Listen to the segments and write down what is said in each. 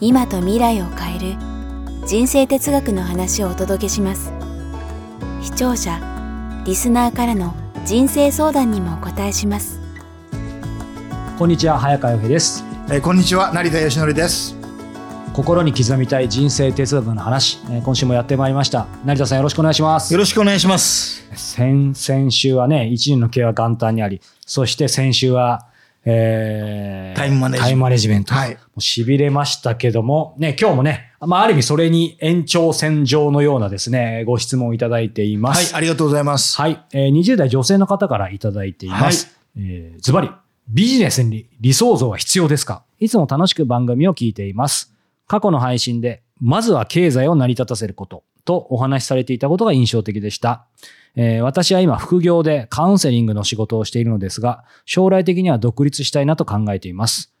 今と未来を変える人生哲学の話をお届けします。視聴者リスナーからの人生相談にもお答えします。こんにちは早川洋平です。えーこんにちは成田義則です。心に刻みたい人生哲学の話、えー今週もやってまいりました。成田さんよろしくお願いします。よろしくお願いします。先々週はね一年の経は元旦にありそして先週はえータイムマネジメントタイムマネジメント。はいもう痺れましたけども、ね、今日もね、まあ、ある意味それに延長線上のようなですね、ご質問をいただいています。はいありがとうございますはい。えー20代女性の方からいただいています。えーズバリ、ビジネスに理想像は必要ですか？いつも楽しく番組を聞いています。過去の配信で、まずは経済を成り立たせることとお話しされていたことが印象的でした。えー私は今副業でカウンセリングの仕事をしているのですが、将来的には独立したいなと考えています。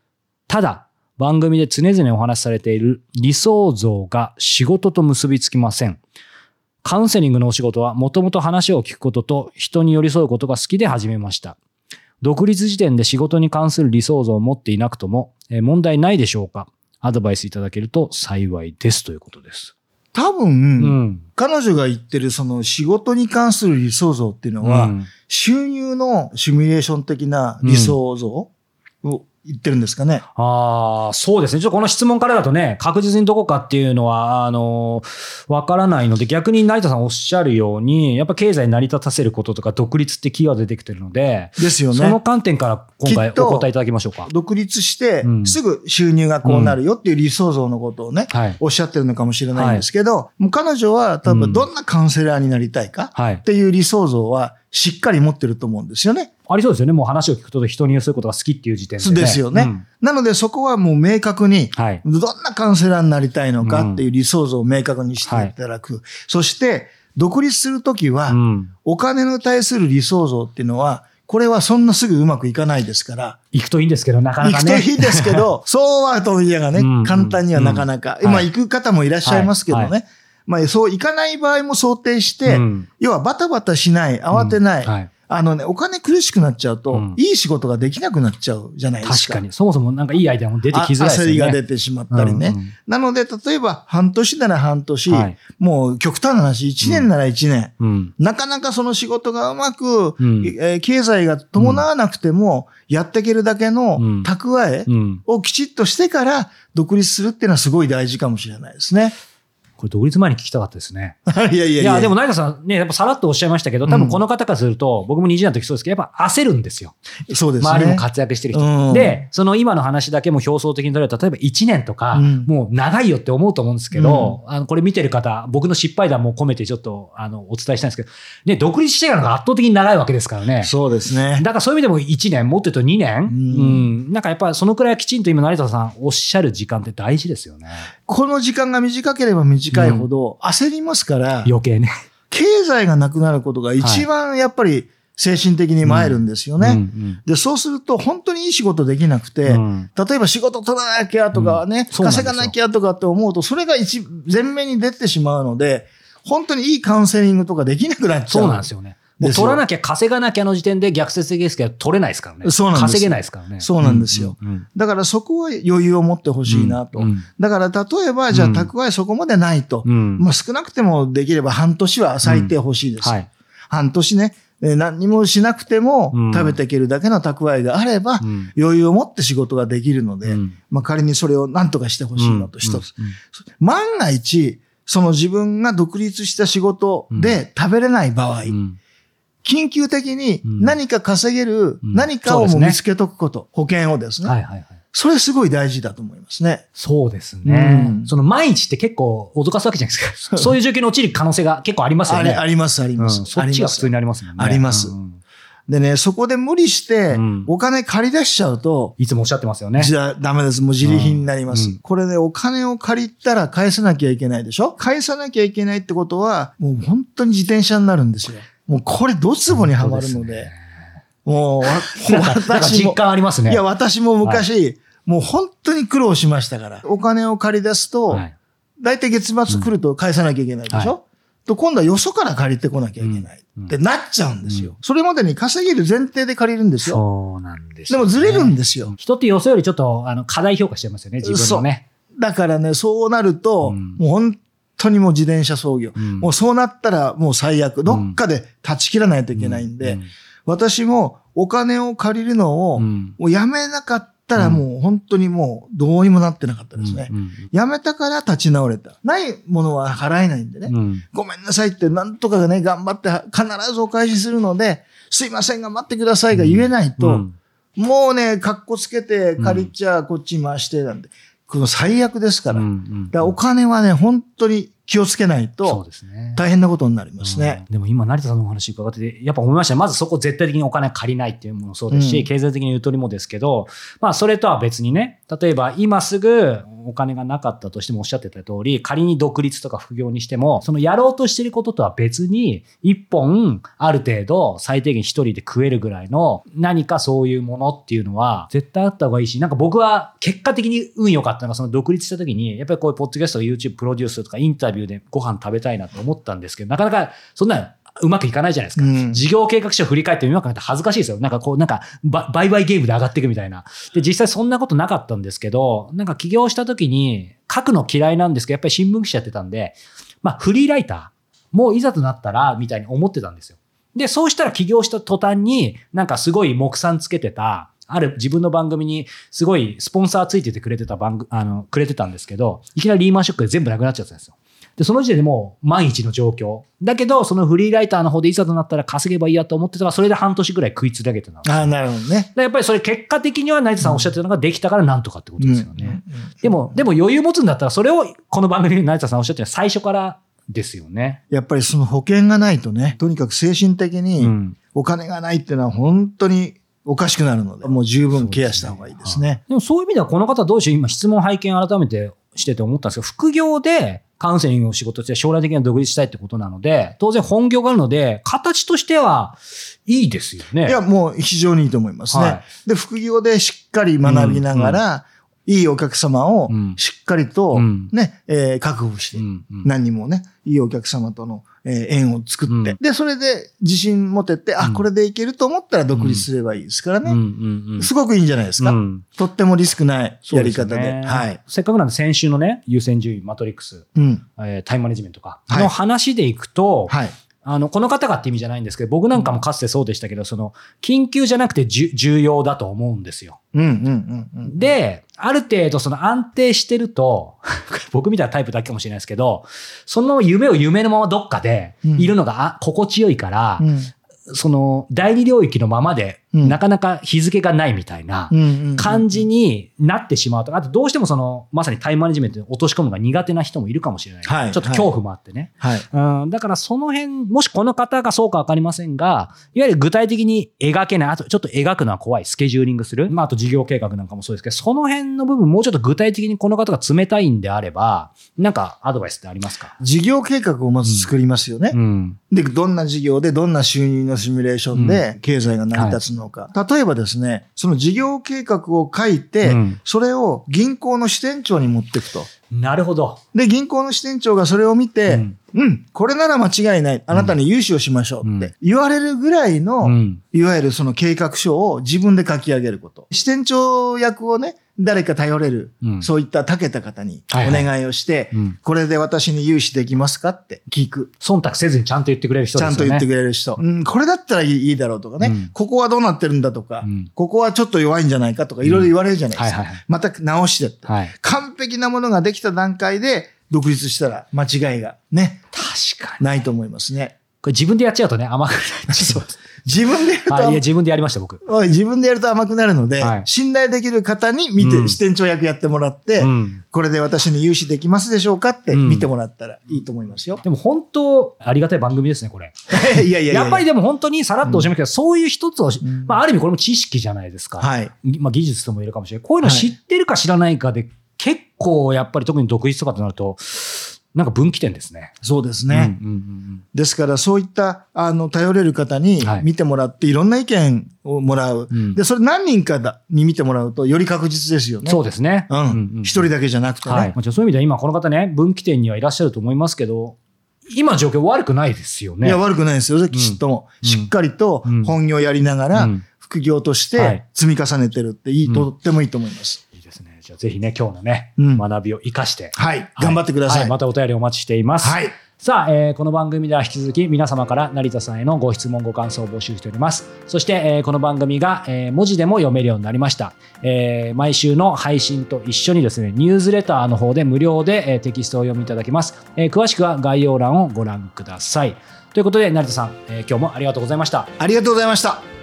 ただ、番組で常々お話しされている理想像が仕事と結びつきません。カウンセリングのお仕事はもともと話を聞くことと人に寄り添うことが好きで始めました。独立時点で仕事に関する理想像を持っていなくともえー問題ないでしょうか？アドバイスいただけると幸いですということです。多分、うん。彼女が言ってるその仕事に関する理想像っていうのは、うん収入のシミュレーション的な理想像を言ってるんですかね、ああ、そうですね。ちょっとこの質問からだとね、確実にどこかっていうのは、あの、わからないので、逆に成田さんおっしゃるように、やっぱ経済成り立たせることとか、独立ってキーワード出てきてるので、ですよそのね。観点から今回お答えいただきましょうか。独立してうん、すぐ収入がこうなるよっていう理想像のことをね、はい。おっしゃってるのかもしれないんですけど、もう彼女は多分どんなカウンセラーになりたいかはいっ。ていう理想像はしっかり持ってると思うんですよね。ありそうですよね。もう話を聞くと人に寄せることが好きっていう時点で、ね。ですよね。うんなのでそこはもう明確に、はい。どんなカウンセラーになりたいのかっていう理想像を明確にしていただく。そして、独立するときは、うん。お金に対する理想像っていうのは、これはそんなすぐうまくいかないですから、行くといいんですけど、なかな行くかね。といいですけど、そうは問屋がねうん、簡単にはなかなか、うんまあ行く方もいらっしゃいますけどはいはね、まあそう行かない場合も想定して、うん要はバタバタしない、慌てない、うんはい。あのね、お金苦しくなっちゃうと、うんいい仕事ができなくなっちゃうじゃないですか。確かに。そもそもなんかいいアイデアも出てきづらいですよね。あ焦りが出てしまったりね。うんうんなので、例えば半年なら半年、はいもう極端な話、1年なら1年、うん。なかなかその仕事がうまく、うんえー経済が伴わなくても、やっていけるだけのうん蓄えうん。をきちっとしてから独立するっていうのはすごい大事かもしれないですね。これ独立前に聞きたかったですね。いやいやいや。いや、でも成田さんね、やっぱさらっとおっしゃいましたけど、多分この方からすると、僕も20代の時そうですけど、やっぱ焦るんですよ。そうですね。周りも活躍してる人。うんで、その今の話だけも表層的に取れると、例えば1年とか、うんもう長いよって思うと思うんですけど、あの、これ見てる方、僕の失敗談も込めてちょっと、あの、お伝えしたいんですけど、ね、独立してからのが圧倒的に長いわけですからね。そうですね。だからそういう意味でも1年、もっと言うと2年、ううんん、なんかやっぱりそのくらいきちんと今成田さんおっしゃる時間って大事ですよね。この時間が短ければ短いほど焦りますから、余計ね。経済がなくなることが一番やっぱり精神的に参るんですよね。うんで、そうすると本当にいい仕事できなくて、うん例えば仕事取らなきゃとかね、稼がなきゃとかって思うと、それが一、前面に出てしまうので、本当にいいカウンセリングとかできなくなっちゃう。そうなんですよね。もう取らなきゃ稼がなきゃの時点で逆説的ですけど、取れないですからね。そうなんです稼げないですからね。そうなんですよ。うんうんだからそこは余裕を持ってほしいなと。うんうんだから例えば、じゃあうん。蓄えそこまでないと。うん。まあ少なくてもできれば半年は最低欲しいです。はい。半年ね、えー何にもしなくてもうん。食べていけるだけの蓄えがあれば、うん。余裕を持って仕事ができるので、うん。まあ仮にそれを何とかしてほしいのと一つ。うん。うん。万が一、その自分が独立した仕事で食べれない場合、うん緊急的にうん何か稼げるうん何かを見つけとくこと、保険をですね。はいはいはい。それすごい大事だと思いますね。そうですね。うんその毎日って結構脅かすわけじゃないですか。そういう状況に陥る可能性が結構ありますよね。ありあります、ありうんます。そっちが普通にありますもんね。ありますうんでね、そこで無理してうん、お金借り出しちゃうと、いつもおっしゃってますよね。じゃあダメです。もう自利品になります。うんこれね、お金を借りたら返さなきゃいけないでしょ？返さなきゃいけないってことは、もう本当に自転車になるんですよ。もうこれドツボにはまるので、もう私も、感ありますね。いや、私も昔、もう本当に苦労しましたから。お金を借り出すと、はい大体月末来ると返さなきゃいけないでしょ、はと今度はよそから借りてこなきゃいけない。うんってなっちゃうんですよ。うんそれまでに稼げる前提で借りるんですよ。そうなんですでもずれるんですよ。人って予想よりちょっと、あの、課題評価してますよね、自分のね。だからね、そうなると、うんもう本当にもう自転車操業。うん。もうそうなったらもう最悪。どっかで断ち切らないといけないんで、うん。私もお金を借りるのを、うん。もうやめなかったらもう本当にもうどうにもなってなかったですね。うん。やめたから立ち直れた。ないものは払えないんでね。うん。ごめんなさいって、なんとかね、頑張って必ずお返しするので、すいませんが待ってくださいが言えないと、うん。もうね、格好つけて借りちゃこっちに回してなんで、最悪ですから。うんうんだからお金はね、本当に気をつけないそうとですね。大変なことになりますね。うんでも今、成田さんのお話伺ってて、やっぱ思いましたねまずそこ絶対的にお金借りないっていうものもそうですし、うん経済的にゆとりもですけど、まあそれとは別にね、例えば今すぐお金がなかったとしてもおっしゃってた通り、仮に独立とか副業にしても、そのやろうとしてることとは別に、一本ある程度最低限一人で食えるぐらいの何かそういうものっていうのは絶対あった方がいいし、なんか僕は結果的に運良かったのが、その独立した時に、やっぱりこういうポッドキャスト YouTube プロデュースとかインタビューでご飯食べたいなと思ったんですけど、なかなかそんなうまくいかないじゃないですか。うん事業計画書を振り返ってうかなって恥ずかしいですよ。なんかこう、なんか、ば売買ゲームで上がっていくみたいな。で、実際そんなことなかったんですけど、なんか起業した時に、書くの嫌いなんですけど、やっぱり新聞記者やってたんで、まあ、フリーライター、もういざとなったら、みたいに思ってたんですよ。で、そうしたら起業した途端に、なんかすごい目算つけてた、ある自分の番組にすごいスポンサーついててくれてた番組、あの、くれてたんですけど、いきなりリーマンショックで全部なくなっちゃったんですよ。で、その時点でもう万一の状況。だけど、そのフリーライターの方でいざとなったら稼げばいいやと思ってたら、それで半年ぐらい食いつげてたの。ああ、なるほどね。でやっぱりそれ結果的には成田さんおっしゃってたのができたからなんとかってことですよね。でも、でも余裕持つんだったら、それをこの番組で成田さんおっしゃってるのは最初からですよね。やっぱりその保険がないとね、とにかく精神的うにん。お金がないっていうのは本当におかしくなるので、もう十分ケアした方がいいですね。でもそういう意味ではこの方どうでしょう？今質問拝見改めてしてて思ったんですけど、副業でカウンセリングを仕事して将来的には独立したいってことなので、当然本業があるので、形としてはいいですよね。いや、もう非常にいいと思いますね。はで、副業でしっかり学びながら、いいお客様をうんしっかりとうんね、えー確保して、うんうん何人もね、いいお客様との、えー縁を作って、うんで、それで自信持てて、あ、うんこれでいけると思ったら独立すればいいですからね。うんうんうんすごくいいんじゃないですか。うんとってもリスクないやり方で。ねはい。せっかくなんで先週のね、優先順位、マトリックス、うん。えータイムマネジメントとかはいの話でいくと、はい。あの、この方がって意味じゃないんですけど、僕なんかもかつてそうでしたけど、その、緊急じゃなくて重要だと思うんですよ。うんうんうんうん。で、ある程度その安定してると、僕みたいなタイプだけかもしれないですけど、その夢を夢のままどっかでうんいるのがあ心地よいから、うんその第二領域のままで、うんなかなか日付がないみたいな感じになってしまうと、あとどうしてもその、まさにタイムマネジメントに落とし込むのが苦手な人もいるかもしれない。はいちょっと恐怖もあってね。はい。うん、だからその辺、もしこの方がそうかわかりませんが、いわゆる具体的に描けない、あとちょっと描くのは怖い、スケジューリングする、まああと事業計画なんかもそうですけど、その辺の部分もうちょっと具体的にこの方が冷たいんであれば、なんかアドバイスってありますか？事業計画をまず作りますよね。うん。で、どんな事業でどんな収入のシミュレーションで経済が成り立つのか。例えばですね、その事業計画を書いて、うんそれを銀行の支店長に持っていくと。なるほど。で、銀行の支店長がそれを見て、うんうん、これなら間違いない。あなたに融資をしましょうって言われるぐらいの、うん。いわゆるその計画書を自分で書き上げること。支店長役をね、誰か頼れる、うんそういった長けた方におはいはい願いをして、うんこれで私に融資できますかって聞く。忖度せずにちゃんと言ってくれる人ですよね。ちゃんと言ってくれる人。うん、これだったらいいいいだろうとかね、うんここはどうなってるんだとか、うんここはちょっと弱いんじゃないかとか、いろいろ言われるじゃないですか。はいはいはいまた直してって、はい。完璧なものができた段階で独立したら間違いがね、確かに。ないと思いますね。これ自分でやっちゃうとね、甘くなっちゃう。自分でやるとはい、いや、自分でやりました、僕。自分でやると甘くなるので、はい信頼できる方に見て、うん支店長役やってもらって、うん。これで私に融資できますでしょうかってうん見てもらったらいいと思いますよ。でも本当、ありがたい番組ですね、これ。いやいやいややっぱりでも本当にさらっとおっしゃいますけど、そういう一つを、んまあ、ある意味これも知識じゃないですか。はい。まあ、技術とも言えるかもしれない。こういうの知ってるか知らないかで、結構やっぱり特に独立とかとなると、なんか分岐点ですね。そうですね。うんうんうんですから、そういった、あの、頼れる方にはい見てもらって、いろんな意見をもらう。うんで、それ何人かだに見てもらうと、より確実ですよね。そうですね。うん。一、人だけじゃなくてね。はい。まあじゃあそういう意味では今この方ね、分岐点にはいらっしゃると思いますけど、今の状況悪くないですよね。いや、悪くないですよ。きちっとも、うんしっかりとうん本業やりながら、うん副業としはいて積み重ねてるっていい、うんとってもいいと思います。じゃあぜひね、今日のね、うん学びを生かして、はい。頑張ってください。はまたお便りお待ちしています。はい。さあ、えーこの番組では引き続き皆様から成田さんへのご質問ご感想を募集しておりますそして、えーこの番組が、えー文字でも読めるようになりました、えー毎週の配信と一緒にですねニュースレターの方で無料で、えーテキストをお読みいただけます、えー詳しくは概要欄をご覧くださいということで成田さん、えー今日もありがとうございましたありがとうございました。